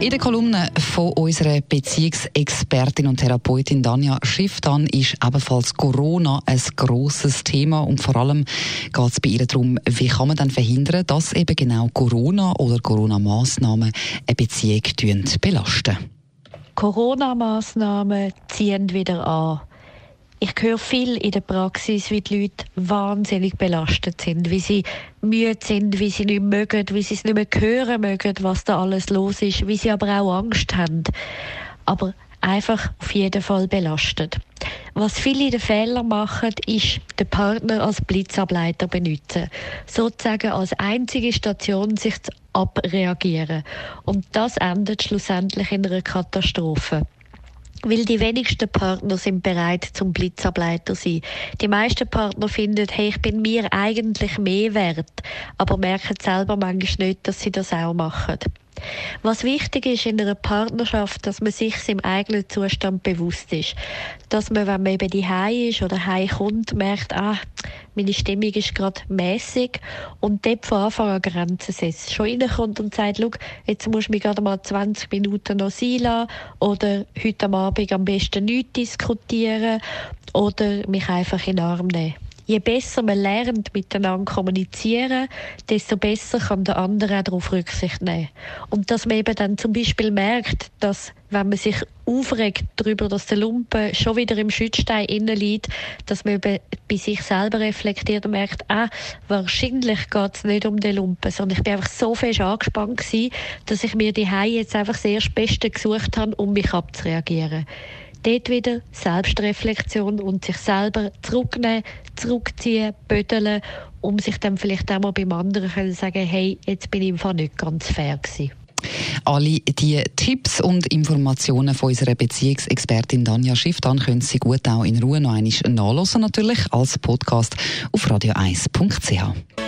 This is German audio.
In der Kolumne von unserer Beziehungsexpertin und Therapeutin Danja Schifftan ist ebenfalls Corona ein grosses Thema und vor allem geht es bei ihr darum, wie kann man dann verhindern, dass eben genau Corona oder Corona-Massnahmen eine Beziehung belasten. Corona-Massnahmen ziehen wieder an. Ich höre viel in der Praxis, wie die Leute wahnsinnig belastet sind, wie sie müde sind, wie sie nicht mögen, wie sie es nicht mehr hören mögen, was da alles los ist, wie sie aber auch Angst haben. Aber einfach auf jeden Fall belastet. Was viele den Fehler machen, ist, den Partner als Blitzableiter benutzen. Sozusagen als einzige Station sich zu abreagieren. Und das endet schlussendlich in einer Katastrophe. Weil die wenigsten Partner sind bereit zum Blitzableiter sein. Die meisten Partner finden, hey, ich bin mir eigentlich mehr wert, aber merken selber manchmal nicht, dass sie das auch machen. Was wichtig ist in einer Partnerschaft, dass man sich im eigenen Zustand bewusst ist. Dass man, wenn man eben die ist oder heim kommt, merkt, ah, meine Stimmung ist gerade mäßig und dort von Anfang an Grenzen setzt. Schon reinkommt und sagt, schau, jetzt musst du mich gerade mal 20 Minuten noch sein lassen oder heute Abend am besten nichts diskutieren oder mich einfach in den Arm nehmen je besser man lernt, miteinander kommunizieren, desto besser kann der andere auch darauf Rücksicht nehmen. Und dass man eben dann zum Beispiel merkt, dass wenn man sich aufregt darüber, dass der Lumpen schon wieder im Schützstein innen liegt, dass man eben bei sich selber reflektiert und merkt, ah, wahrscheinlich geht es nicht um den Lumpen, sondern ich bin einfach so fest angespannt gewesen, dass ich mir die jetzt einfach das erste Beste gesucht habe, um mich abzureagieren dort wieder Selbstreflexion und sich selber zurücknehmen, zurückziehen, bödeln, um sich dann vielleicht auch mal beim anderen zu sagen, hey, jetzt bin ich einfach nicht ganz fair gewesen. Alle die Tipps und Informationen von unserer Beziehungsexpertin Danja Schiff, dann können Sie gut auch in Ruhe noch einmal nachlesen, natürlich als Podcast auf radio1.ch.